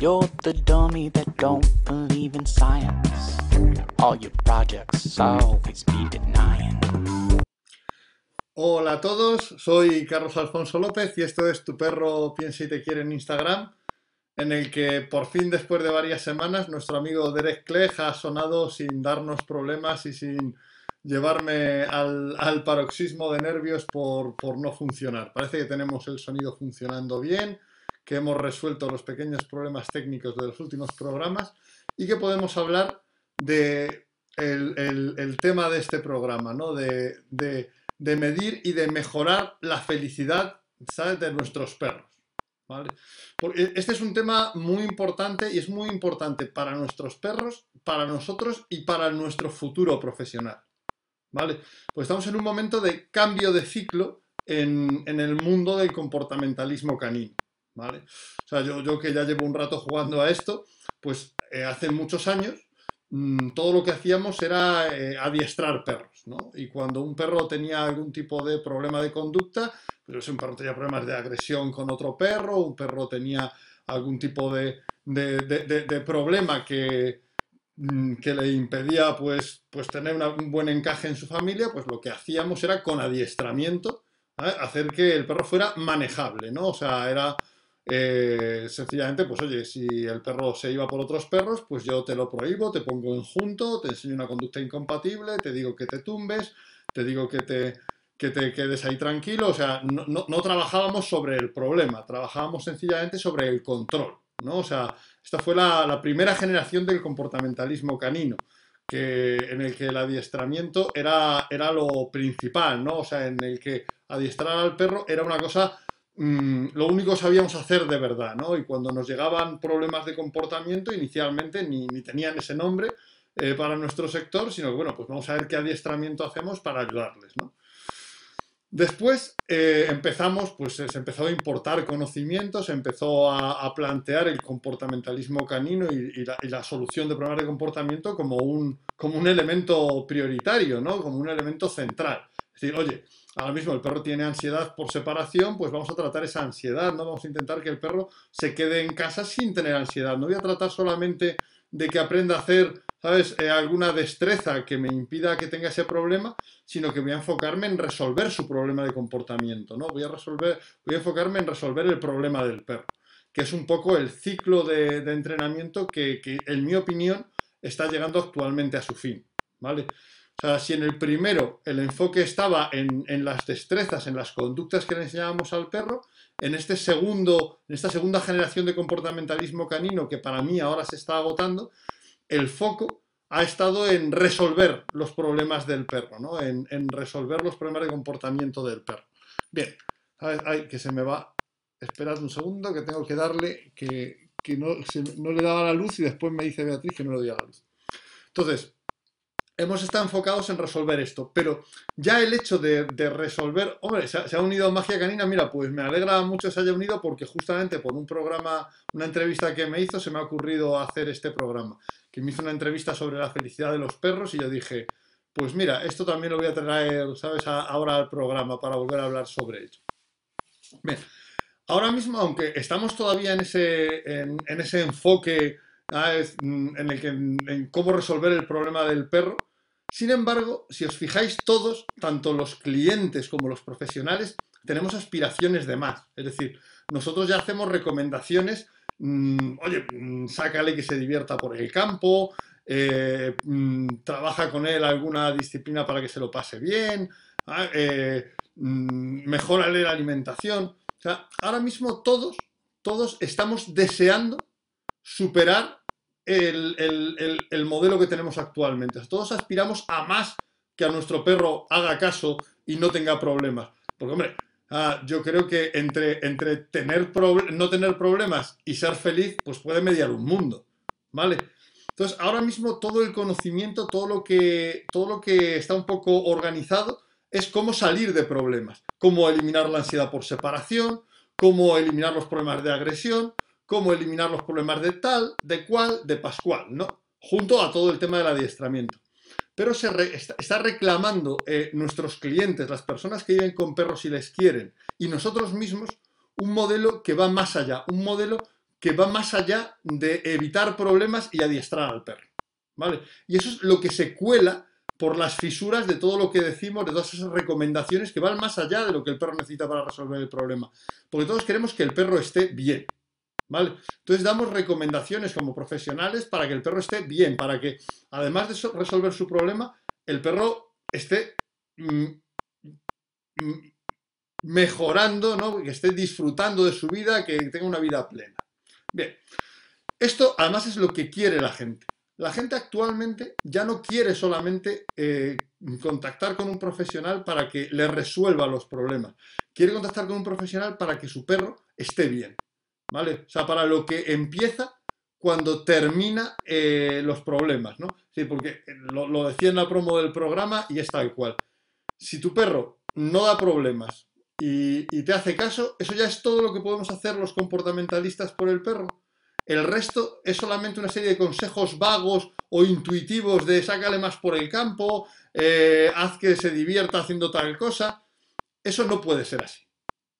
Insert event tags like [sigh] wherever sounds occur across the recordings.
You're the dummy that don't believe in science. All your projects always be denying. Hola a todos, soy Carlos Alfonso López y esto es Tu perro piensa y te quiere en Instagram, en el que por fin después de varias semanas nuestro amigo Derek Clegg ha sonado sin darnos problemas y sin llevarme al, paroxismo de nervios por no funcionar. Parece que tenemos el sonido funcionando bien, que hemos resuelto los pequeños problemas técnicos de los últimos programas y que podemos hablar de tema de este programa, ¿no? De medir y de mejorar la felicidad, ¿sabes? de nuestros perros. ¿vale? Porque este es un tema muy importante y es muy importante para nuestros perros, para nosotros y para nuestro futuro profesional. ¿Vale? Pues estamos en un momento de cambio de ciclo en, en el mundo del comportamentalismo canino. O sea, yo, yo que ya llevo un rato jugando a esto, pues eh, hace muchos años mm, todo lo que hacíamos era eh, adiestrar perros, ¿no? Y cuando un perro tenía algún tipo de problema de conducta, pues un perro tenía problemas de agresión con otro perro, un perro tenía algún tipo de, de- problema que, mm, que le impedía pues, pues tener un buen encaje en su familia, pues lo que hacíamos era con adiestramiento, hacer que el perro fuera manejable, ¿no? O sea, era eh, sencillamente, pues oye, si el perro se iba por otros perros, pues yo te lo prohíbo, te pongo en junto, te enseño una conducta incompatible, te digo que te tumbes, te digo que te, que te quedes ahí tranquilo, o sea, no, no- no trabajábamos sobre el problema, trabajábamos sencillamente sobre el control, ¿no? O sea, esta fue la, la primera generación del comportamentalismo canino, que, en el que el adiestramiento era, era lo principal, ¿no? O sea, en el que adiestrar al perro era una cosa, mm, lo único sabíamos hacer de verdad, ¿no? Y cuando nos llegaban problemas de comportamiento, inicialmente ni, tenían ese nombre eh, para nuestro sector, sino que, bueno, pues vamos a ver qué adiestramiento hacemos para ayudarles. Después eh, empezamos, pues eh, se empezó a importar conocimientos, se empezó a, plantear el comportamentalismo canino y, y la, y la solución de problemas de comportamiento como un, como un elemento prioritario, ¿no? Como un elemento central. Es decir, oye, ahora mismo el perro tiene ansiedad por separación, pues vamos a tratar esa ansiedad, ¿no? Vamos a intentar que el perro se quede en casa sin tener ansiedad. No voy a tratar solamente de que aprenda a hacer, ¿sabes?, Eh, alguna destreza que me impida que tenga ese problema, sino que voy a enfocarme en resolver su problema de comportamiento, ¿no? Voy a resolver, voy a enfocarme en resolver el problema del perro, que es un poco el ciclo de, entrenamiento que, que, en mi opinión, está llegando actualmente a su fin, ¿vale? O sea, si en el primero el enfoque estaba en, las destrezas, en las conductas que le enseñábamos al perro, en este segundo, en esta segunda generación de comportamentalismo canino que para mí ahora se está agotando, el foco ha estado en resolver los problemas del perro, ¿no? En, resolver los problemas de comportamiento del perro. Bien, ay, que se me va. Esperad un segundo, que tengo que darle, que, no, le daba la luz y después me dice Beatriz que no le doy la luz. Entonces, hemos estado enfocados en resolver esto, pero ya el hecho de, resolver, hombre, se ha, unido Magia Canina, mira, pues me alegra mucho que se haya unido porque justamente por un programa, una entrevista que me hizo, se me ha ocurrido hacer este programa, que me hizo una entrevista sobre la felicidad de los perros y yo dije, pues mira, esto también lo voy a traer, ¿sabes?, ahora al programa para volver a hablar sobre ello. Ahora mismo, aunque estamos todavía en ese, en, ese enfoque mm, en el que en cómo resolver el problema del perro, sin embargo, si os fijáis todos, tanto los clientes como los profesionales, tenemos aspiraciones de más. Es decir, nosotros ya hacemos recomendaciones, mm, oye, mm, sácale que se divierta por el campo, eh, mm, trabaja con él alguna disciplina para que se lo pase bien, ah, eh, la alimentación. O sea, ahora mismo todos, todos estamos deseando superar el, el- el- el modelo que tenemos actualmente. Todos aspiramos a más que a nuestro perro haga caso y no tenga problemas. Porque, hombre, ah, yo creo que entre, entre tener no tener problemas y ser feliz, pues puede mediar un mundo. ¿Vale? Entonces, ahora mismo todo el conocimiento, todo lo que, todo lo que está un poco organizado, es cómo salir de problemas, cómo eliminar la ansiedad por separación, cómo eliminar los problemas de agresión, cómo eliminar los problemas de tal, de cual, de pascual, ¿no? Junto a todo el tema del adiestramiento. Pero se está reclamando eh, nuestros clientes, las personas que viven con perros y les quieren, y nosotros mismos, un modelo que va más allá, un modelo que va más allá de evitar problemas y adiestrar al perro. ¿Vale? Y eso es lo que se cuela por las fisuras de todo lo que decimos, de todas esas recomendaciones que van más allá de lo que el perro necesita para resolver el problema. Porque todos queremos que el perro esté bien. Entonces damos recomendaciones como profesionales para que el perro esté bien, para que además de resolver su problema, el perro esté mm, mm, mejorando, ¿no? que esté disfrutando de su vida, que tenga una vida plena. Bien, esto además es lo que quiere la gente. La gente actualmente ya no quiere solamente eh, contactar con un profesional para que le resuelva los problemas. Quiere contactar con un profesional para que su perro esté bien. ¿Vale? O sea, para lo que empieza cuando termina eh, los problemas, ¿no? Sí, porque lo, decía en la promo del programa y es tal cual. Si tu perro no da problemas y, y te hace caso, eso ya es todo lo que podemos hacer los comportamentalistas por el perro. El resto es solamente una serie de consejos vagos o intuitivos de sácale más por el campo, eh, haz que se divierta haciendo tal cosa. Eso no puede ser así.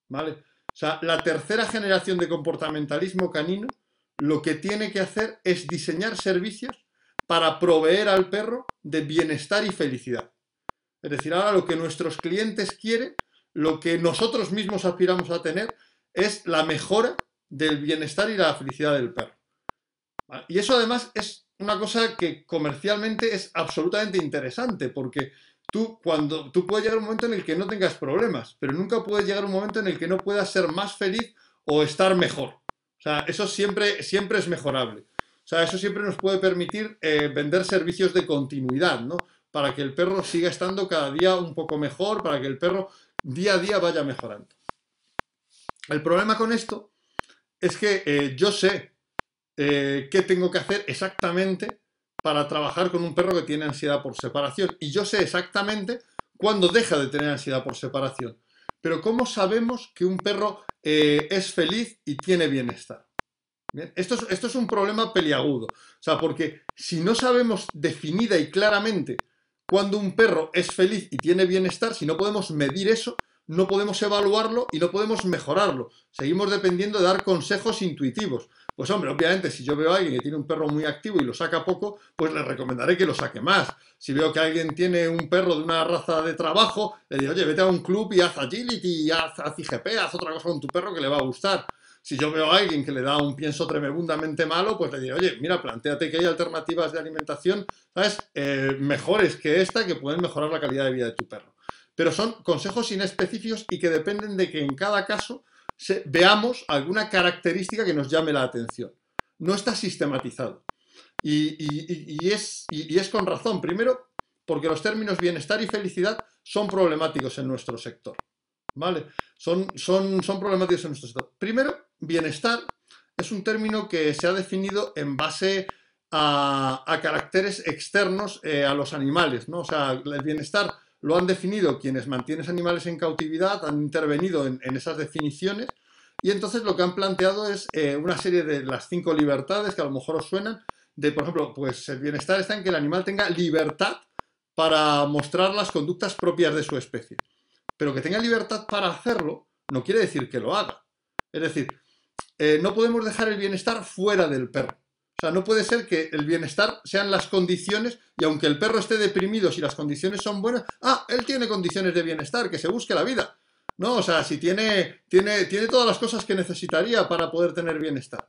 ¿Vale? Sea, la tercera generación de comportamentalismo canino lo que tiene que hacer es diseñar servicios para proveer al perro de bienestar y felicidad. Es decir, ahora lo que nuestros clientes quieren, lo que nosotros mismos aspiramos a tener, es la mejora del bienestar y la felicidad del perro. Y eso además es una cosa que comercialmente es absolutamente interesante, porque tú, cuando, tú puedes llegar a un momento en el que no tengas problemas, pero nunca puedes llegar a un momento en el que no puedas ser más feliz o estar mejor. O sea, eso siempre, siempre es mejorable. O sea, eso siempre nos puede permitir eh, vender servicios de continuidad, ¿no? Para que el perro siga estando cada día un poco mejor, para que el perro día a día vaya mejorando. El problema con esto es que eh, yo sé eh, qué tengo que hacer exactamente para trabajar con un perro que tiene ansiedad por separación. Y yo sé exactamente cuándo deja de tener ansiedad por separación. Pero ¿cómo sabemos que un perro eh, es feliz y tiene bienestar? Esto, es, esto es un problema peliagudo. O sea, porque si no sabemos definida y claramente cuándo un perro es feliz y tiene bienestar, si no podemos medir eso, no podemos evaluarlo y no podemos mejorarlo. Seguimos dependiendo de dar consejos intuitivos. Pues hombre, obviamente, si yo veo a alguien que tiene un perro muy activo y lo saca poco, pues le recomendaré que lo saque más. Si veo que alguien tiene un perro de una raza de trabajo, le digo, oye, vete a un club y haz agility, haz, haz IGP, haz otra cosa con tu perro que le va a gustar. Si yo veo a alguien que le da un pienso tremendamente malo, pues le digo, oye, mira, planteate que hay alternativas de alimentación, ¿sabes? Eh, mejores que esta que pueden mejorar la calidad de vida de tu perro pero son consejos inespecíficos y que dependen de que en cada caso veamos alguna característica que nos llame la atención. No está sistematizado. Y, es, es, con razón. Primero, porque los términos bienestar y felicidad son problemáticos en nuestro sector. ¿Vale? Son, son, son problemáticos en nuestro sector. Primero, bienestar es un término que se ha definido en base a, caracteres externos eh, a los animales. ¿no? O sea, el bienestar lo han definido quienes mantienen animales en cautividad, han intervenido en, esas definiciones y entonces lo que han planteado es eh, una serie de las cinco libertades que a lo mejor os suenan, de por ejemplo, pues el bienestar está en que el animal tenga libertad para mostrar las conductas propias de su especie. Pero que tenga libertad para hacerlo no quiere decir que lo haga. Es decir, eh, no podemos dejar el bienestar fuera del perro. O sea, no puede ser que el bienestar sean las condiciones y aunque el perro esté deprimido, si las condiciones son buenas, ah, él tiene condiciones de bienestar, que se busque la vida. No, o sea, si tiene, tiene, tiene todas las cosas que necesitaría para poder tener bienestar.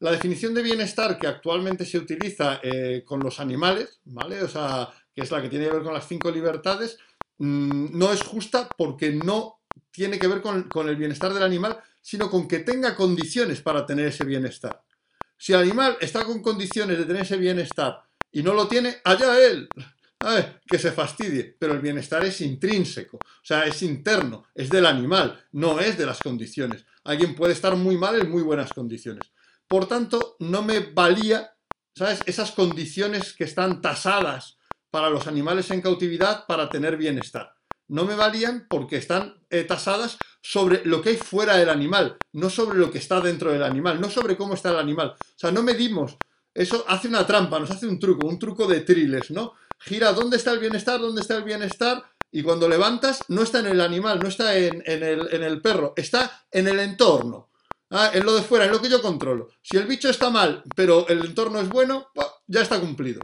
La definición de bienestar que actualmente se utiliza eh, con los animales, ¿vale? O sea, que es la que tiene que ver con las cinco libertades, mm, no es justa porque no tiene que ver con, con el bienestar del animal, sino con que tenga condiciones para tener ese bienestar. Si el animal está con condiciones de tener ese bienestar y no lo tiene, allá él. que se fastidie, pero el bienestar es intrínseco, o sea, es interno, es del animal, no es de las condiciones. Alguien puede estar muy mal en muy buenas condiciones. Por tanto, no me valía, ¿sabes? Esas condiciones que están tasadas para los animales en cautividad para tener bienestar no me valían porque están eh, tasadas sobre lo que hay fuera del animal, no sobre lo que está dentro del animal, no sobre cómo está el animal. O sea, no medimos. Eso hace una trampa, nos hace un truco, un truco de triles, ¿no? Gira dónde está el bienestar, dónde está el bienestar, y cuando levantas no está en el animal, no está en, el, perro, está en el entorno. Ah, en lo de fuera, en lo que yo controlo. Si el bicho está mal, pero el entorno es bueno, ya está cumplido.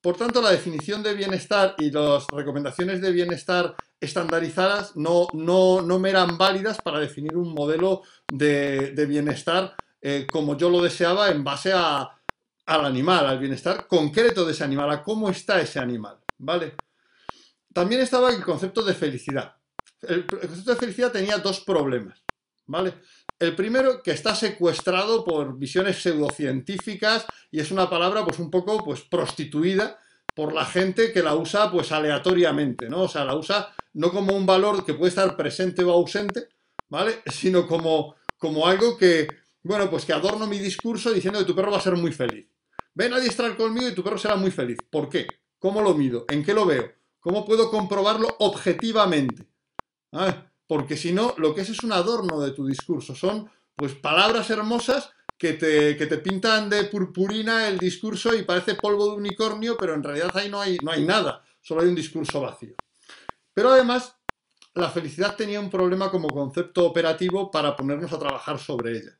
Por tanto, la definición de bienestar y las recomendaciones de bienestar estandarizadas no, no, no me eran válidas para definir un modelo de, bienestar eh, como yo lo deseaba en base a, al animal, al bienestar concreto de ese animal, a cómo está ese animal, ¿vale? También estaba el concepto de felicidad. El, concepto de felicidad tenía dos problemas, ¿vale? El primero, que está secuestrado por visiones pseudocientíficas y es una palabra pues un poco pues prostituida por la gente que la usa pues aleatoriamente, ¿no? O sea, la usa no como un valor que puede estar presente o ausente, ¿vale? [laughs] Sino como, como algo que, bueno, pues que adorno mi discurso diciendo que tu perro va a ser muy feliz. Ven a adiestrar conmigo y tu perro será muy feliz. ¿Por qué? ¿Cómo lo mido? ¿En qué lo veo? ¿Cómo puedo comprobarlo objetivamente? Ah, porque si no, lo que es es un adorno de tu discurso. Son pues palabras hermosas que te, te, pintan de purpurina el discurso y parece polvo de unicornio, pero en realidad ahí no hay, no hay nada, solo hay un discurso vacío. Pero además, la felicidad tenía un problema como concepto operativo para ponernos a trabajar sobre ella.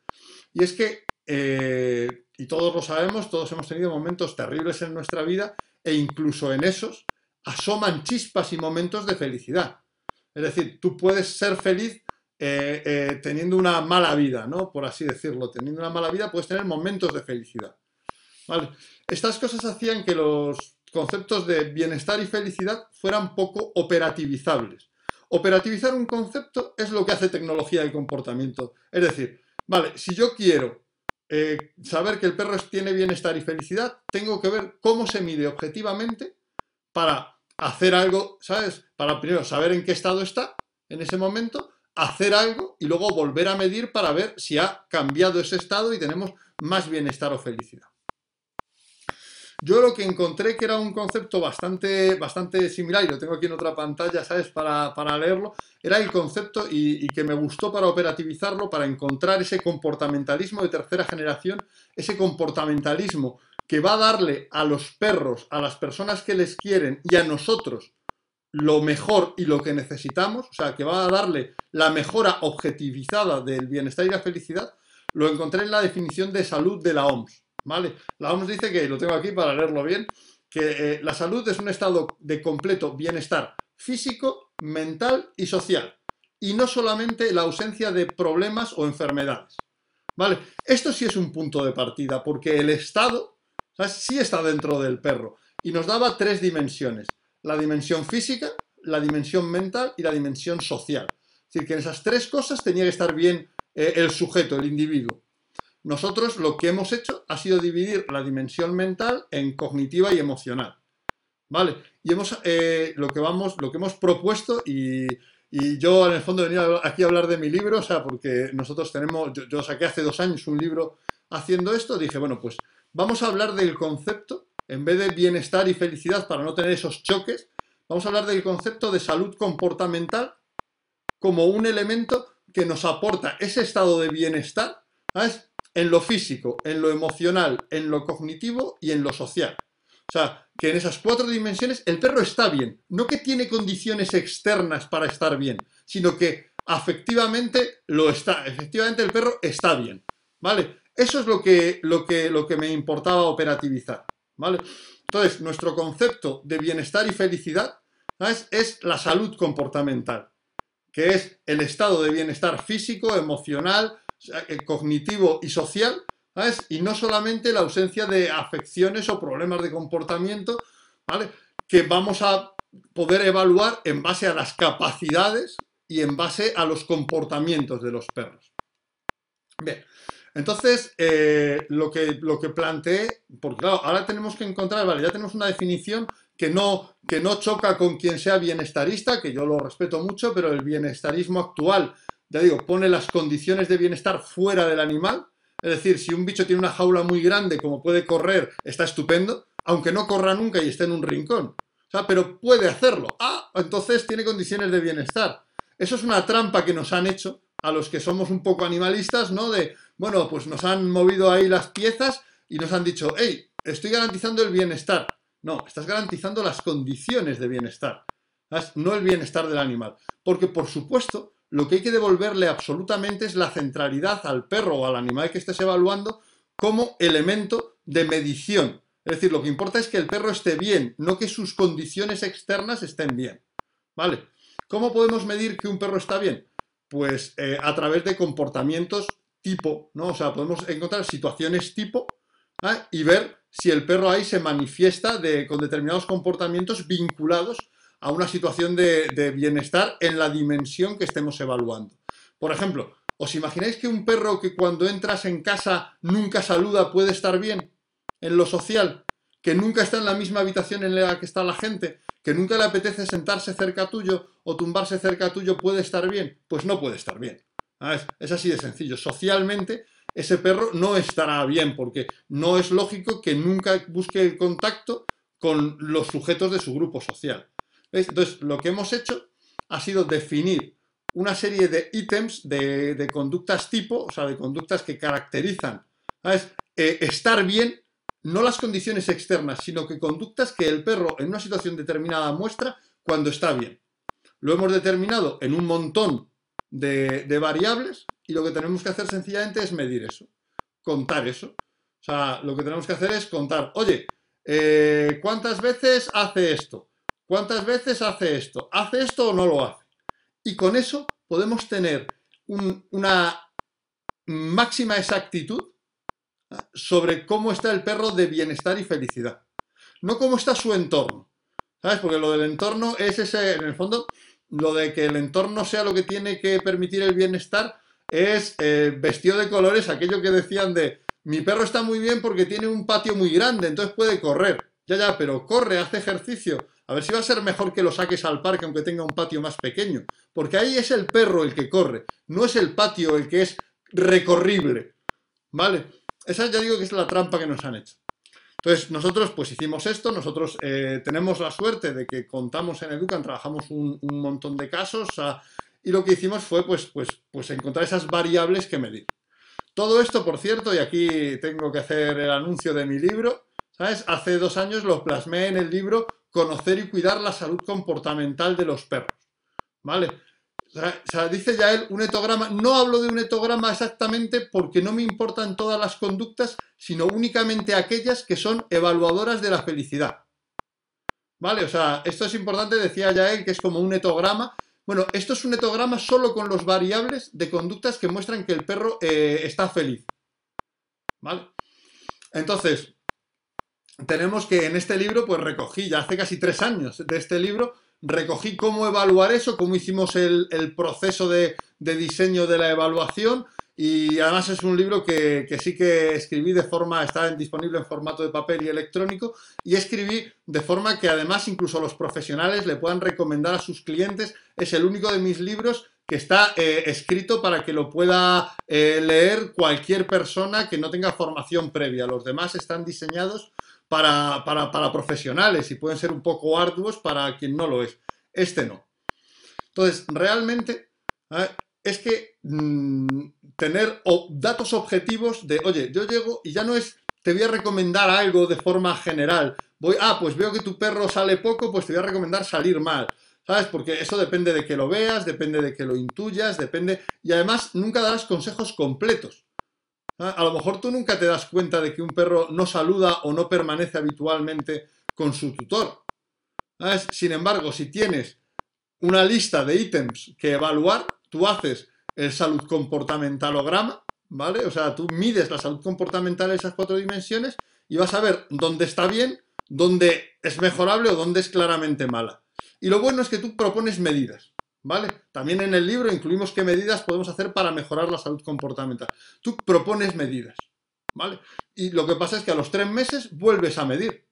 Y es que eh, y todos lo sabemos, todos hemos tenido momentos terribles en nuestra vida e incluso en esos asoman chispas y momentos de felicidad. Es decir, tú puedes ser feliz eh, eh, teniendo una mala vida, ¿no? Por así decirlo. Teniendo una mala vida puedes tener momentos de felicidad. Estas cosas hacían que los conceptos de bienestar y felicidad fueran poco operativizables. Operativizar un concepto es lo que hace tecnología del comportamiento. Es decir, vale, si yo quiero eh, saber que el perro tiene bienestar y felicidad, tengo que ver cómo se mide objetivamente para hacer algo, ¿sabes? Para primero saber en qué estado está en ese momento, hacer algo y luego volver a medir para ver si ha cambiado ese estado y tenemos más bienestar o felicidad. Yo lo que encontré que era un concepto bastante, bastante similar, y lo tengo aquí en otra pantalla, ¿sabes? Para, leerlo, era el concepto y, y, que me gustó para operativizarlo, para encontrar ese comportamentalismo de tercera generación, ese comportamentalismo que va a darle a los perros, a las personas que les quieren y a nosotros lo mejor y lo que necesitamos, o sea, que va a darle la mejora objetivizada del bienestar y la felicidad, lo encontré en la definición de salud de la OMS. ¿vale? La OMS dice que, lo tengo aquí para leerlo bien, que eh, la salud es un estado de completo bienestar físico, mental y social, y no solamente la ausencia de problemas o enfermedades. ¿Vale? Esto sí es un punto de partida, porque el estado sí está dentro del perro, y nos daba tres dimensiones, la dimensión física, la dimensión mental y la dimensión social. Es decir, que en esas tres cosas tenía que estar bien eh, el sujeto, el individuo. Nosotros lo que hemos hecho ha sido dividir la dimensión mental en cognitiva y emocional. ¿Vale? Y hemos, eh, lo, que vamos, lo que hemos propuesto, y, yo en el fondo venía aquí a hablar de mi libro, o sea, porque nosotros tenemos, yo, saqué hace dos años un libro haciendo esto, dije, bueno, pues vamos a hablar del concepto, en vez de bienestar y felicidad para no tener esos choques, vamos a hablar del concepto de salud comportamental como un elemento que nos aporta ese estado de bienestar, en lo físico, en lo emocional, en lo cognitivo y en lo social. O sea, que en esas cuatro dimensiones el perro está bien, no que tiene condiciones externas para estar bien, sino que afectivamente lo está, efectivamente el perro está bien, ¿vale? Eso es lo que, lo que, lo que me importaba operativizar, ¿vale? Entonces, nuestro concepto de bienestar y felicidad es la salud comportamental, que es el estado de bienestar físico, emocional, eh, cognitivo y social. Y no solamente la ausencia de afecciones o problemas de comportamiento. Que vamos a poder evaluar en base a las capacidades y en base a los comportamientos de los perros. Bien, entonces eh, lo, que, lo que planteé, porque claro, ahora tenemos que encontrar, vale, ya tenemos una definición que no, que no choca con quien sea bienestarista, que yo lo respeto mucho, pero el bienestarismo actual ya digo, pone las condiciones de bienestar fuera del animal. Es decir, si un bicho tiene una jaula muy grande, como puede correr, está estupendo, aunque no corra nunca y esté en un rincón. O sea, pero puede hacerlo. Ah, entonces tiene condiciones de bienestar. Eso es una trampa que nos han hecho a los que somos un poco animalistas, ¿no? De, bueno, pues nos han movido ahí las piezas y nos han dicho, hey, estoy garantizando el bienestar. No, estás garantizando las condiciones de bienestar, no el bienestar del animal. Porque, por supuesto, lo que hay que devolverle absolutamente es la centralidad al perro o al animal que estés evaluando como elemento de medición. Es decir, lo que importa es que el perro esté bien, no que sus condiciones externas estén bien. ¿Vale? ¿Cómo podemos medir que un perro está bien? Pues eh, a través de comportamientos tipo, ¿no? O sea, podemos encontrar situaciones tipo y ver si el perro ahí se manifiesta con determinados comportamientos vinculados a una situación de, de bienestar en la dimensión que estemos evaluando. Por ejemplo, ¿os imagináis que un perro que cuando entras en casa nunca saluda puede estar bien en lo social? Que nunca está en la misma habitación en la que está la gente, que nunca le apetece sentarse cerca tuyo o tumbarse cerca tuyo, ¿puede estar bien? Pues no puede estar bien. Ah, es, así de sencillo. Socialmente, ese perro no estará bien porque no es lógico que nunca busque el contacto con los sujetos de su grupo social. Entonces, lo que hemos hecho ha sido definir una serie de ítems de, conductas tipo, o sea, de conductas que caracterizan eh, estar bien no las condiciones externas, sino que conductas que el perro en una situación determinada muestra cuando está bien. Lo hemos determinado en un montón de, variables y lo que tenemos que hacer sencillamente es medir eso, contar eso. O sea, lo que tenemos que hacer es contar, oye, eh, ¿cuántas veces hace esto? ¿Cuántas veces hace esto? ¿Hace esto o no lo hace? Y con eso podemos tener una máxima exactitud sobre cómo está el perro de bienestar y felicidad. No cómo está su entorno. ¿Sabes? Porque lo del entorno es ese, en el fondo, lo de que el entorno sea lo que tiene que permitir el bienestar es eh, vestido de colores, aquello que decían de mi perro está muy bien porque tiene un patio muy grande, entonces puede correr. Ya, ya, pero corre, hace ejercicio. A ver si va a ser mejor que lo saques al parque aunque tenga un patio más pequeño. Porque ahí es el perro el que corre, no es el patio el que es recorrible. ¿Vale? Esa ya digo que es la trampa que nos han hecho. Entonces, nosotros pues hicimos esto, nosotros eh, tenemos la suerte de que contamos en Educan, trabajamos un, montón de casos y lo que hicimos fue pues, pues, pues encontrar esas variables que medir. Todo esto, por cierto, y aquí tengo que hacer el anuncio de mi libro, ¿sabes? Hace dos años lo plasmé en el libro Conocer y cuidar la salud comportamental de los perros, ¿vale? O sea, dice ya un etograma. No hablo de un etograma exactamente porque no me importan todas las conductas, sino únicamente aquellas que son evaluadoras de la felicidad. ¿Vale? O sea, esto es importante, decía ya que es como un etograma. Bueno, esto es un etograma solo con los variables de conductas que muestran que el perro eh, está feliz. ¿Vale? Entonces, tenemos que en este libro, pues recogí ya hace casi tres años de este libro, recogí cómo evaluar eso, cómo hicimos el, proceso de, diseño de la evaluación y además es un libro que, sí que escribí de forma, está disponible en formato de papel y electrónico y escribí de forma que además incluso los profesionales le puedan recomendar a sus clientes. Es el único de mis libros que está eh, escrito para que lo pueda eh, leer cualquier persona que no tenga formación previa. Los demás están diseñados para, para, profesionales y pueden ser un poco arduos para quien no lo es. Este no. Entonces, realmente es que mm, tener datos objetivos de, oye, yo llego y ya no es, te voy a recomendar algo de forma general. Voy, ah, pues veo que tu perro sale poco, pues te voy a recomendar salir mal. ¿Sabes? Porque eso depende de que lo veas, depende de que lo intuyas, depende... Y además nunca darás consejos completos. Ah, a lo mejor tú nunca te das cuenta de que un perro no saluda o no permanece habitualmente con su tutor. Ah, sin embargo, si tienes una lista de ítems que evaluar, tú haces el salud comportamentalograma, ¿vale? O sea, tú mides la salud comportamental en esas cuatro dimensiones y vas a ver dónde está bien, dónde es mejorable o dónde es claramente mala. Y lo bueno es que tú propones medidas. ¿Vale? También en el libro incluimos qué medidas podemos hacer para mejorar la salud comportamental. Tú propones medidas, ¿vale? Y lo que pasa es que a los tres meses vuelves a medir.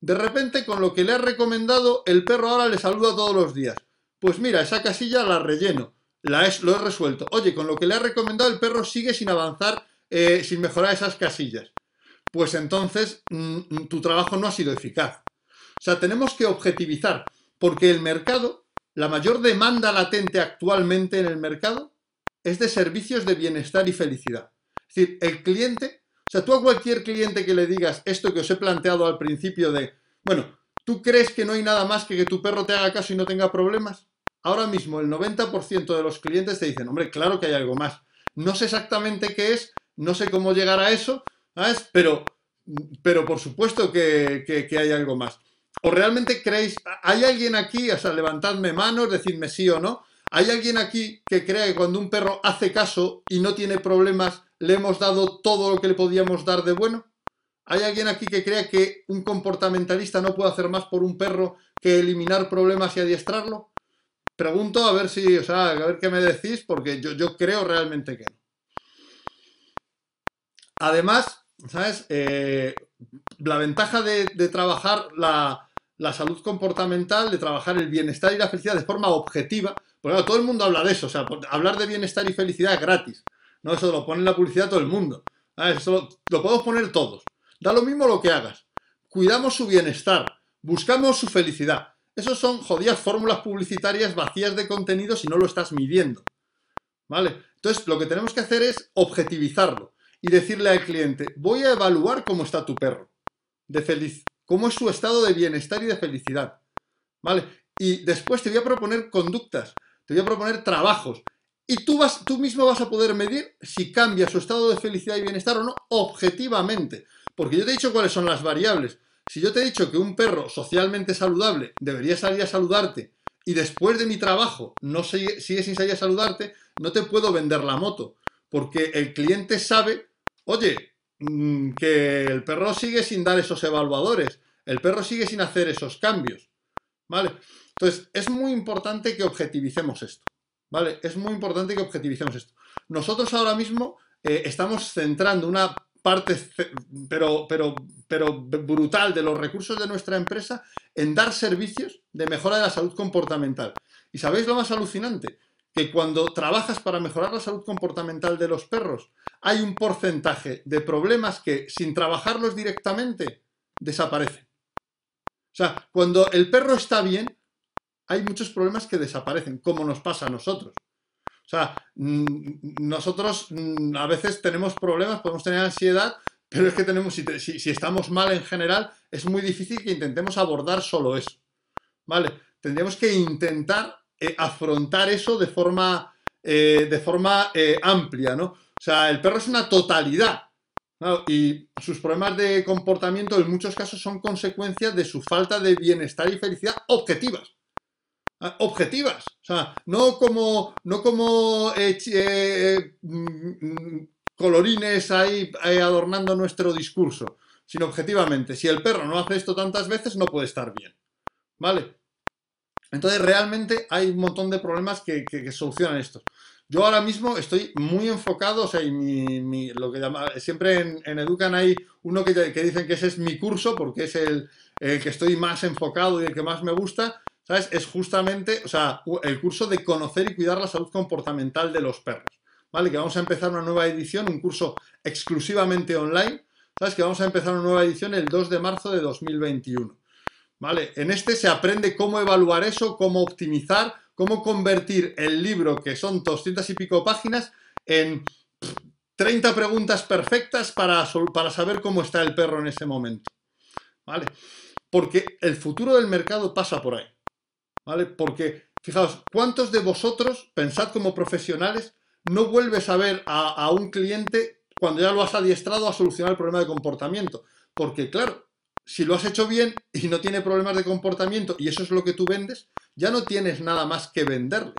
De repente, con lo que le has recomendado, el perro ahora le saluda todos los días. Pues mira, esa casilla la relleno, la es, lo he resuelto. Oye, con lo que le has recomendado, el perro sigue sin avanzar, eh, sin mejorar esas casillas. Pues entonces mm, tu trabajo no ha sido eficaz. O sea, tenemos que objetivizar, porque el mercado la mayor demanda latente actualmente en el mercado es de servicios de bienestar y felicidad. Es decir, el cliente, o sea, tú a cualquier cliente que le digas esto que os he planteado al principio de, bueno, ¿tú crees que no hay nada más que que tu perro te haga caso y no tenga problemas? ahora mismo el 90% de los clientes te dicen, hombre, claro que hay algo más. No sé exactamente qué es, no sé cómo llegar a eso. Pero, pero por supuesto que, que hay algo más. ¿O realmente creéis, hay alguien aquí, o sea, levantadme manos, decidme sí o no, ¿hay alguien aquí que crea que cuando un perro hace caso y no tiene problemas, le hemos dado todo lo que le podíamos dar de bueno? ¿Hay alguien aquí que crea que un comportamentalista no puede hacer más por un perro que eliminar problemas y adiestrarlo? Pregunto a ver si, o sea, a ver qué me decís, porque yo, yo creo realmente que no. Además, ¿sabes? Eh, la ventaja de, trabajar la, salud comportamental, de trabajar el bienestar y la felicidad de forma objetiva, porque todo el mundo habla de eso, o sea, hablar de bienestar y felicidad es gratis, ¿no? Eso lo pone en la publicidad todo el mundo, eso lo, podemos poner todos. Da lo mismo lo que hagas. Cuidamos su bienestar, buscamos su felicidad. Esos son jodidas fórmulas publicitarias vacías de contenido si no lo estás midiendo. ¿Vale? Entonces, lo que tenemos que hacer es objetivizarlo y decirle al cliente, voy a evaluar cómo está tu perro, de feliz, cómo es su estado de bienestar y de felicidad. ¿Vale? Y después te voy a proponer conductas, te voy a proponer trabajos. Y tú, vas, tú mismo vas a poder medir si cambia su estado de felicidad y bienestar o no objetivamente. Porque yo te he dicho cuáles son las variables. Si yo te he dicho que un perro socialmente saludable debería salir a saludarte y después de mi trabajo no sigue, sigue sin salir a saludarte, no te puedo vender la moto porque el cliente sabe, oye, mm, que el perro sigue sin dar esos evaluadores, el perro sigue sin hacer esos cambios, ¿vale? Entonces, es muy importante que objetivicemos esto, ¿vale? Es muy importante que objetivicemos esto. Nosotros ahora mismo eh, estamos centrando una parte, pero, pero, pero brutal de los recursos de nuestra empresa en dar servicios de mejora de la salud comportamental. ¿Y sabéis lo más alucinante? Que cuando trabajas para mejorar la salud comportamental de los perros, hay un porcentaje de problemas que sin trabajarlos directamente desaparecen. O sea, cuando el perro está bien, hay muchos problemas que desaparecen, como nos pasa a nosotros. O sea, mm, nosotros mm, a veces tenemos problemas, podemos tener ansiedad, pero es que tenemos, si, si, estamos mal en general, es muy difícil que intentemos abordar solo eso. ¿Vale? Tendríamos que intentar eh, afrontar eso de forma, eh, de forma eh, amplia, ¿no? O sea, el perro es una totalidad. Y sus problemas de comportamiento en muchos casos son consecuencias de su falta de bienestar y felicidad objetivas. Objetivas. O sea, no como, no como mm, colorines ahí adornando nuestro discurso, sino objetivamente. Si el perro no hace esto tantas veces, no puede estar bien. ¿Vale? Entonces, realmente hay un montón de problemas que, solucionan estos. Yo ahora mismo estoy muy enfocado, o sea, y mi, lo que llama, siempre en, Educan hay uno que, dicen que ese es mi curso, porque es el, que estoy más enfocado y el que más me gusta, ¿sabes? Es justamente, o sea, el curso de conocer y cuidar la salud comportamental de los perros, ¿vale? Que vamos a empezar una nueva edición, un curso exclusivamente online, ¿sabes? Que vamos a empezar una nueva edición el 2 de marzo de 2021. ¿Vale? En este se aprende cómo evaluar eso, cómo optimizar, cómo convertir el libro, que son 200 y pico páginas, en 30 preguntas perfectas para, para saber cómo está el perro en ese momento. ¿Vale? Porque el futuro del mercado pasa por ahí. ¿Vale? Porque, fijaos, ¿cuántos de vosotros, pensad como profesionales, no vuelves a ver a, a un cliente cuando ya lo has adiestrado a solucionar el problema de comportamiento? Porque, claro, si lo has hecho bien y no tiene problemas de comportamiento y eso es lo que tú vendes, ya no tienes nada más que venderle.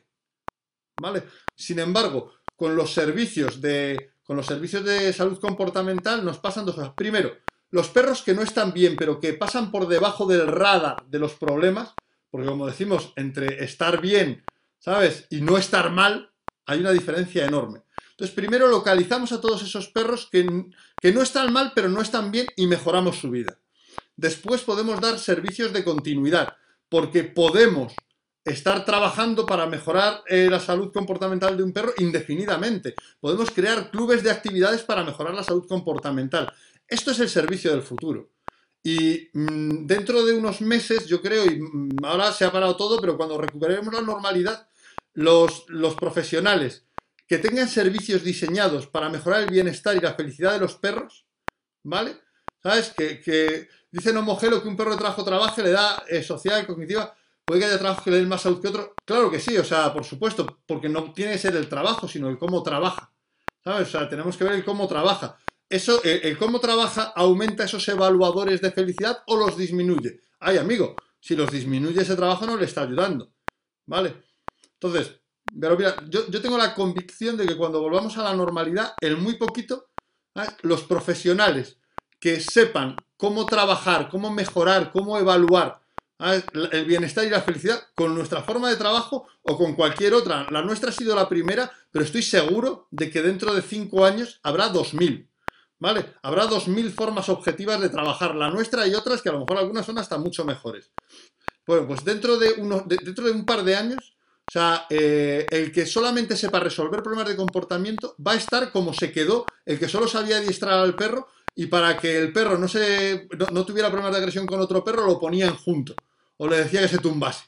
¿Vale? Sin embargo, con los servicios de, con los servicios de salud comportamental nos pasan dos cosas. Primero, los perros que no están bien, pero que pasan por debajo del radar de los problemas, porque como decimos, entre estar bien, ¿sabes? Y no estar mal, hay una diferencia enorme. Entonces, primero localizamos a todos esos perros que, que no están mal, pero no están bien y mejoramos su vida. Después podemos dar servicios de continuidad, porque podemos estar trabajando para mejorar eh, la salud comportamental de un perro indefinidamente. Podemos crear clubes de actividades para mejorar la salud comportamental. Esto es el servicio del futuro. Y mm, dentro de unos meses, yo creo, y mm, ahora se ha parado todo, pero cuando recuperemos la normalidad, los, los profesionales que tengan servicios diseñados para mejorar el bienestar y la felicidad de los perros, ¿vale? ¿Sabes? Que, que dice Nomogelo que un perro de trabajo trabaje, le da eh, social, cognitiva. puede que haya trabajos que le den más salud que otros. Claro que sí, o sea, por supuesto, porque no tiene que ser el trabajo, sino el cómo trabaja. ¿Sabes? O sea, tenemos que ver el cómo trabaja. Eso, el, cómo trabaja aumenta esos evaluadores de felicidad o los disminuye. Ay, amigo, si los disminuye ese trabajo no le está ayudando. ¿Vale? Entonces, pero mira, yo tengo la convicción de que cuando volvamos a la normalidad, el muy poquito, los profesionales que sepan cómo trabajar, cómo mejorar, cómo evaluar el bienestar y la felicidad con nuestra forma de trabajo o con cualquier otra. La nuestra ha sido la primera, pero estoy seguro de que dentro de cinco años habrá 2000. ¿Vale? Habrá 2000 formas objetivas de trabajar, la nuestra y otras que a lo mejor algunas son hasta mucho mejores. Bueno, pues dentro de, dentro de un par de años, o sea, eh, el que solamente sepa resolver problemas de comportamiento va a estar como se quedó el que solo sabía adiestrar al perro y para que el perro no, se, no, tuviera problemas de agresión con otro perro, lo ponían junto. O le decía que se tumbase.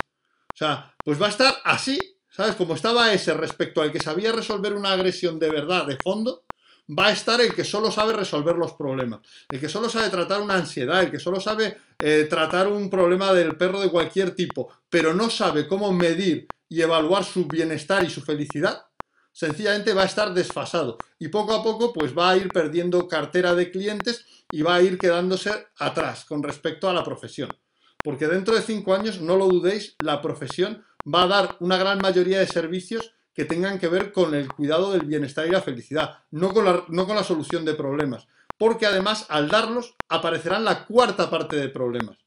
O sea, pues va a estar así, ¿sabes? Como estaba ese respecto al que sabía resolver una agresión de verdad, de fondo, va a estar el que solo sabe resolver los problemas, el que solo sabe tratar una ansiedad, el que solo sabe eh, tratar un problema del perro de cualquier tipo, pero no sabe cómo medir y evaluar su bienestar y su felicidad, sencillamente va a estar desfasado y poco a poco pues va a ir perdiendo cartera de clientes y va a ir quedándose atrás con respecto a la profesión. Porque dentro de cinco años, no lo dudéis, la profesión va a dar una gran mayoría de servicios que tengan que ver con el cuidado del bienestar y la felicidad, no con la, no con la solución de problemas. Porque además, al darlos, aparecerán la cuarta parte de problemas.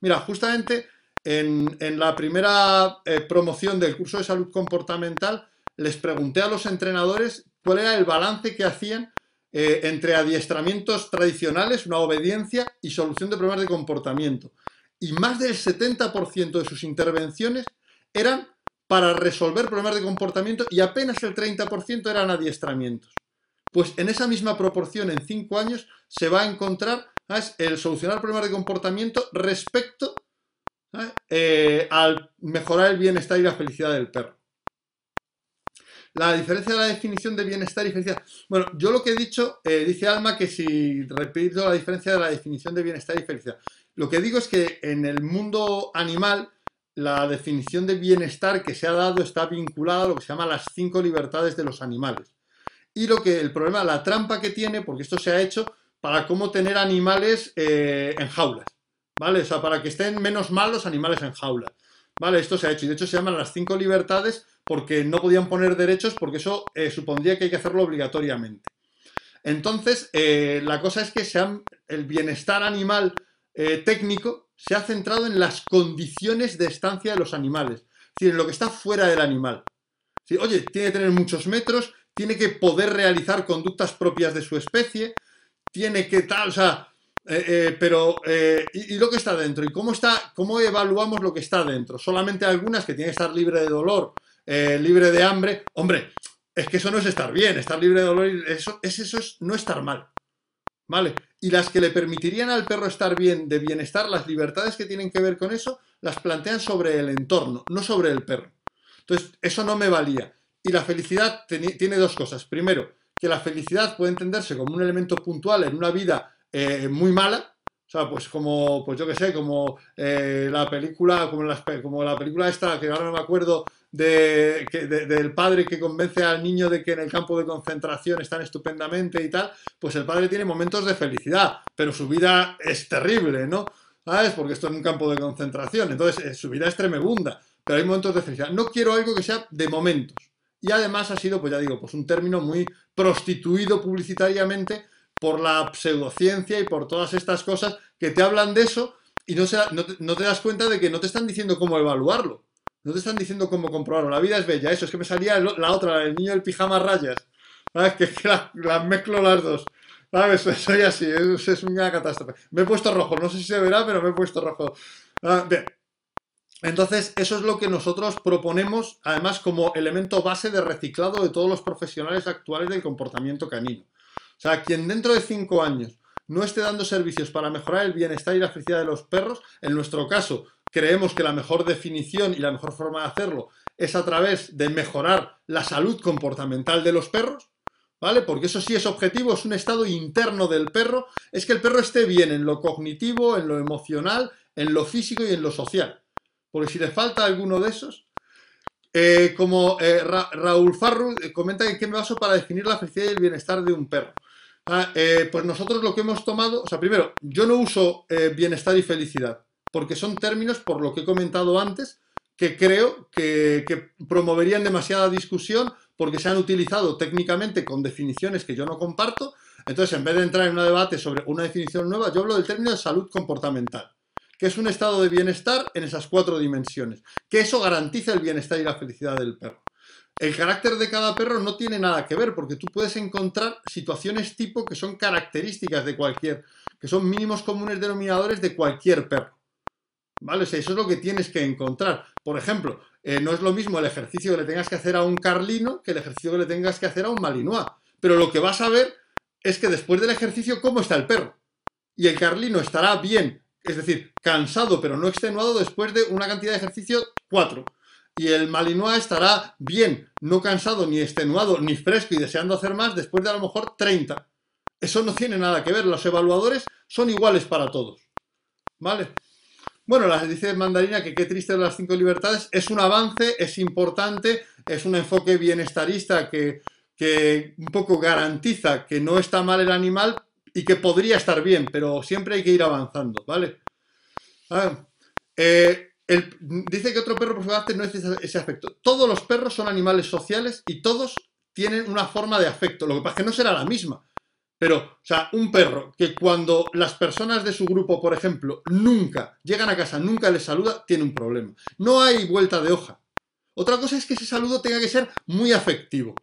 Mira, justamente en, la primera eh, promoción del curso de salud comportamental, les pregunté a los entrenadores cuál era el balance que hacían eh, entre adiestramientos tradicionales, una obediencia y solución de problemas de comportamiento. Y más del 70% de sus intervenciones eran para resolver problemas de comportamiento y apenas el 30% eran adiestramientos. Pues en esa misma proporción, en 5 años, se va a encontrar el solucionar problemas de comportamiento respecto eh, al mejorar el bienestar y la felicidad del perro. La diferencia de la definición de bienestar y felicidad. Bueno, yo lo que he dicho, eh, dice Alma que si repito la diferencia de la definición de bienestar y felicidad. Lo que digo es que en el mundo animal, la definición de bienestar que se ha dado está vinculada a lo que se llama las cinco libertades de los animales. Y lo que el problema, la trampa que tiene, porque esto se ha hecho para cómo tener animales eh, en jaulas. ¿Vale? O sea, para que estén menos mal los animales en jaulas. ¿Vale? Esto se ha hecho. Y de hecho se llaman las cinco libertades porque no podían poner derechos porque eso eh, supondría que hay que hacerlo obligatoriamente. Entonces, eh, la cosa es que el bienestar animal eh, técnico se ha centrado en las condiciones de estancia de los animales, es decir, en lo que está fuera del animal. Oye, tiene que tener muchos metros, tiene que poder realizar conductas propias de su especie, tiene que tal, o sea, pero y, y, lo que está dentro? ¿Y cómo está? ¿Cómo evaluamos lo que está dentro? Solamente algunas que tienen que estar libre de dolor eh, libre de hambre. Hombre, es que eso no es estar bien, estar libre de dolor, eso es, eso es no estar mal. ¿Vale? Y las que le permitirían al perro estar bien, de bienestar, las libertades que tienen que ver con eso, las plantean sobre el entorno, no sobre el perro. Entonces, eso no me valía. Y la felicidad tiene dos cosas. Primero, que la felicidad puede entenderse como un elemento puntual en una vida eh, muy mala, pues como, pues yo qué sé, como eh, la película, como la, película esta, que ahora no me acuerdo, de, del padre que convence al niño de que en el campo de concentración están estupendamente y tal, pues el padre tiene momentos de felicidad, pero su vida es terrible, ¿no? ¿Sabes? Porque esto es un campo de concentración, entonces eh, su vida es tremebunda, pero hay momentos de felicidad. No quiero algo que sea de momentos. Y además ha sido, pues ya digo, pues un término muy prostituido publicitariamente por la pseudociencia y por todas estas cosas que te hablan de eso y no, te, das cuenta de que no te están diciendo cómo evaluarlo. No te están diciendo cómo comprobarlo. La vida es bella. Eso es que me salía la otra, el niño del pijama rayas. ¿Sabes? Que, las mezclo las dos. ¿Sabes? [laughs] Soy así. Es, una catástrofe. Me he puesto rojo. No sé si se verá, pero me he puesto rojo. Ah. Entonces, eso es lo que nosotros proponemos, además, como elemento base de reciclado de todos los profesionales actuales del comportamiento canino. O sea, quien dentro de cinco años no esté dando servicios para mejorar el bienestar y la felicidad de los perros, en nuestro caso, creemos que la mejor definición y la mejor forma de hacerlo es a través de mejorar la salud comportamental de los perros, ¿vale? Porque eso sí es objetivo, es un estado interno del perro, es que el perro esté bien en lo cognitivo, en lo emocional, en lo físico y en lo social. Porque si le falta alguno de esos, eh, como eh, Raúl Farru eh, comenta en qué me baso para definir la felicidad y el bienestar de un perro. Ah, pues nosotros lo que hemos tomado, o sea, primero, yo no uso bienestar y felicidad, porque son términos, por lo que he comentado antes, que creo que, que promoverían demasiada discusión porque se han utilizado técnicamente con definiciones que yo no comparto. Entonces, en vez de entrar en un debate sobre una definición nueva, yo hablo del término de salud comportamental que es un estado de bienestar en esas cuatro dimensiones, que eso garantiza el bienestar y la felicidad del perro. El carácter de cada perro no tiene nada que ver, porque tú puedes encontrar situaciones tipo que son características de cualquier, que son mínimos comunes denominadores de cualquier perro. ¿Vale? eso es lo que tienes que encontrar. Por ejemplo, eh, no es lo mismo el ejercicio que le tengas que hacer a un carlino que el ejercicio que le tengas que hacer a un malinois. Pero lo que vas a ver es que después del ejercicio, ¿cómo está el perro? Y el carlino estará bien es decir, cansado pero no extenuado después de una cantidad de ejercicio 4. Y el Malinois estará bien, no cansado, ni extenuado, ni fresco y deseando hacer más después de a lo mejor 30. Eso no tiene nada que ver, los evaluadores son iguales para todos. ¿Vale? Bueno, la, dice Mandarina que qué triste de las cinco libertades. Es un avance, es importante, es un enfoque bienestarista que, un poco garantiza que no está mal el animal, y que podría estar bien, pero siempre hay que ir avanzando, ¿vale? Eh, dice que otro perro por no es ese afecto. Todos los perros son animales sociales y todos tienen una forma de afecto. Lo que pasa es que no será la misma. Pero, o sea, un perro que cuando las personas de su grupo, por ejemplo, nunca llegan a casa, nunca les saluda, tiene un problema. No hay vuelta de hoja. Otra cosa es que ese saludo tenga que ser muy afectivo.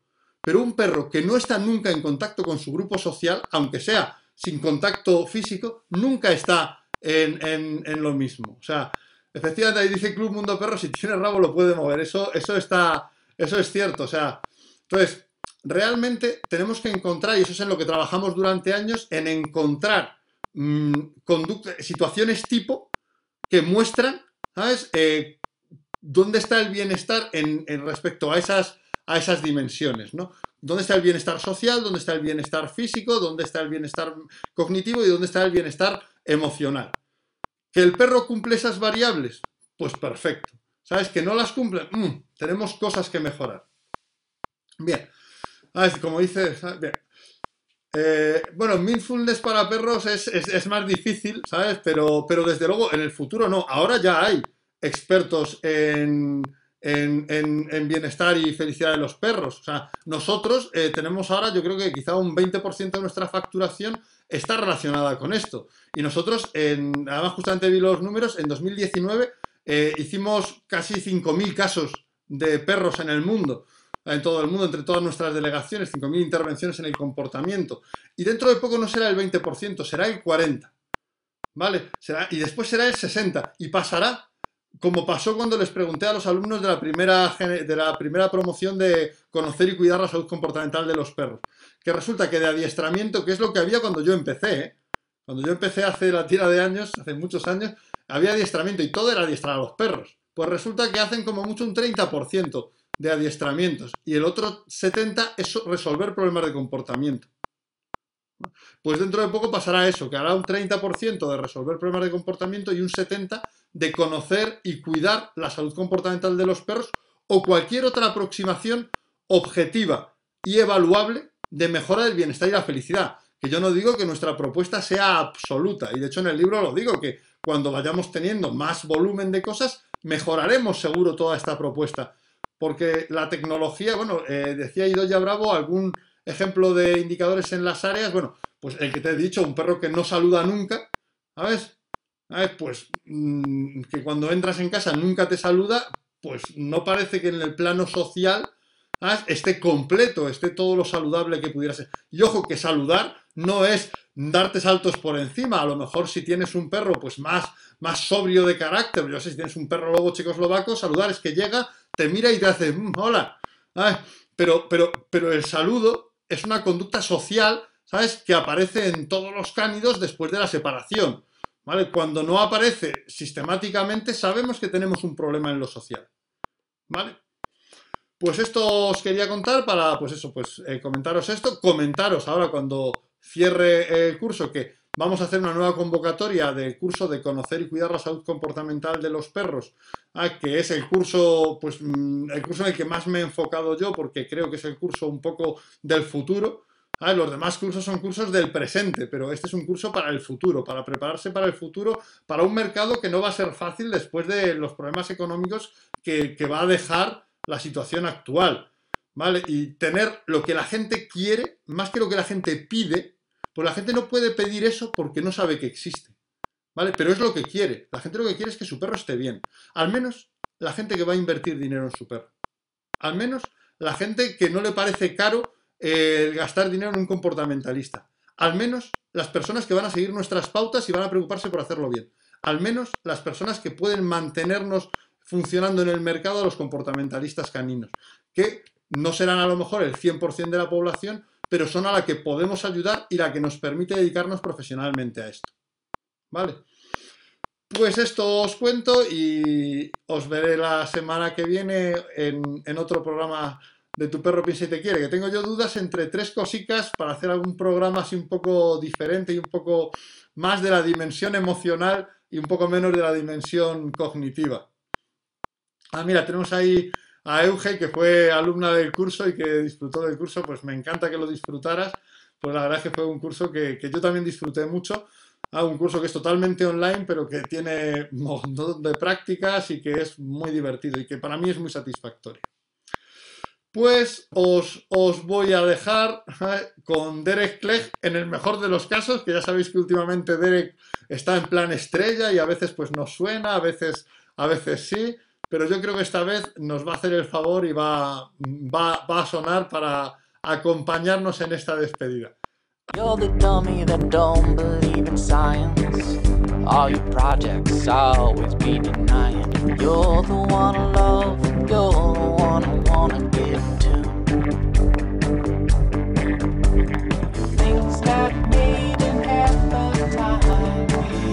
Pero un perro que no está nunca en contacto con su grupo social, aunque sea sin contacto físico, nunca está en, lo mismo. O sea, efectivamente ahí dice Club Mundo Perro, si tiene rabo lo puede mover. Eso, eso, está, eso es cierto. O sea, entonces, realmente tenemos que encontrar, y eso es en lo que trabajamos durante años, en encontrar mm, situaciones tipo que muestran, ¿sabes? Eh, dónde está el bienestar en, en respecto a esas, a esas dimensiones, ¿no? ¿Dónde está el bienestar social? ¿Dónde está el bienestar físico? ¿Dónde está el bienestar cognitivo? ¿Y dónde está el bienestar emocional? ¿Que el perro cumple esas variables? Pues perfecto. ¿Sabes? Que no las cumple. Mm, tenemos cosas que mejorar. Bien. Como dices, bien. Eh, bueno, mindfulness para perros es, más difícil, ¿sabes? Pero, pero desde luego en el futuro no. Ahora ya hay expertos en, en, bienestar y felicidad de los perros. O sea, nosotros eh, tenemos ahora, yo creo que quizá un 20% de nuestra facturación está relacionada con esto. Y nosotros, en, además justamente vi los números, en 2019 eh, hicimos casi 5.000 casos de perros en el mundo, en todo el mundo, entre todas nuestras delegaciones, 5.000 intervenciones en el comportamiento. Y dentro de poco no será el 20%, será el 40%. ¿Vale? Será, y después será el 60% y pasará como pasó cuando les pregunté a los alumnos de la primera, de la primera promoción de conocer y cuidar la salud comportamental de los perros. Que resulta que de adiestramiento, que es lo que había cuando yo empecé, ¿eh? cuando yo empecé hace la tira de años, hace muchos años, había adiestramiento y todo era adiestrar a los perros. Pues resulta que hacen como mucho un 30% de adiestramientos y el otro 70% es resolver problemas de comportamiento. Pues dentro de poco pasará eso, que hará un 30% de resolver problemas de comportamiento y un 70% de conocer y cuidar la salud comportamental de los perros o cualquier otra aproximación objetiva y evaluable de mejora del bienestar y la felicidad. Que yo no digo que nuestra propuesta sea absoluta, y de hecho en el libro lo digo, que cuando vayamos teniendo más volumen de cosas, mejoraremos seguro toda esta propuesta. Porque la tecnología, bueno, eh, decía Idoya Bravo, algún ejemplo de indicadores en las áreas, bueno, pues el que te he dicho, un perro que no saluda nunca, ¿sabes? Pues mm, que cuando entras en casa nunca te saluda, pues no parece que en el plano social esté completo, esté todo lo saludable que pudiera ser. Y ojo que saludar no es darte saltos por encima. A lo mejor si tienes un perro pues más, más sobrio de carácter, yo sé si tienes un perro lobo checoslovaco, saludar es que llega, te mira y te hace mm, hola. Pero, pero, pero el saludo es una conducta social, ¿sabes? Que aparece en todos los cánidos después de la separación. ¿Vale? Cuando no aparece sistemáticamente, sabemos que tenemos un problema en lo social. ¿Vale? Pues esto os quería contar para, pues eso, pues eh, comentaros esto, comentaros ahora cuando cierre el curso que vamos a hacer una nueva convocatoria del curso de conocer y cuidar la salud comportamental de los perros, ah, que es el curso, pues, mm, el curso en el que más me he enfocado yo, porque creo que es el curso un poco del futuro. Los demás cursos son cursos del presente, pero este es un curso para el futuro, para prepararse para el futuro, para un mercado que no va a ser fácil después de los problemas económicos que, que va a dejar la situación actual. ¿Vale? Y tener lo que la gente quiere, más que lo que la gente pide, pues la gente no puede pedir eso porque no sabe que existe. ¿Vale? Pero es lo que quiere. La gente lo que quiere es que su perro esté bien. Al menos la gente que va a invertir dinero en su perro. Al menos la gente que no le parece caro eh, gastar dinero en un comportamentalista. Al menos las personas que van a seguir nuestras pautas y van a preocuparse por hacerlo bien. Al menos las personas que pueden mantenernos funcionando en el mercado a los comportamentalistas caninos. Que no serán a lo mejor el 100% de la población, pero son a la que podemos ayudar y la que nos permite dedicarnos profesionalmente a esto. ¿Vale? Pues esto os cuento y os veré la semana que viene en, otro programa de Tu perro piensa y te quiere, que tengo yo dudas entre tres cositas para hacer algún programa así un poco diferente y un poco más de la dimensión emocional y un poco menos de la dimensión cognitiva. Ah, mira, tenemos ahí a Euge, que fue alumna del curso y que disfrutó del curso, pues me encanta que lo disfrutaras. Pues la verdad es que fue un curso que, yo también disfruté mucho. Ah, un curso que es totalmente online, pero que tiene un montón de prácticas y que es muy divertido y que para mí es muy satisfactorio. Pues os, os voy a dejar eh, con Derek Clegg en el mejor de los casos, que ya sabéis que últimamente Derek está en plan estrella y a veces pues no suena, a veces, a veces sí pero yo creo que esta vez nos va a hacer el favor y va, va, va a sonar para acompañarnos en esta despedida. You're the dummy that don't believe in science. All your projects always be. You're the one love, You're the one I wanna get to. Things that didn't the time.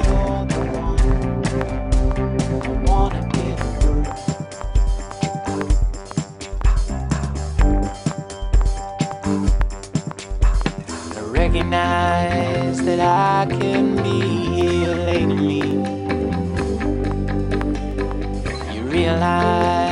You're the one I wanna get. I recognize that I can be here lately. You realize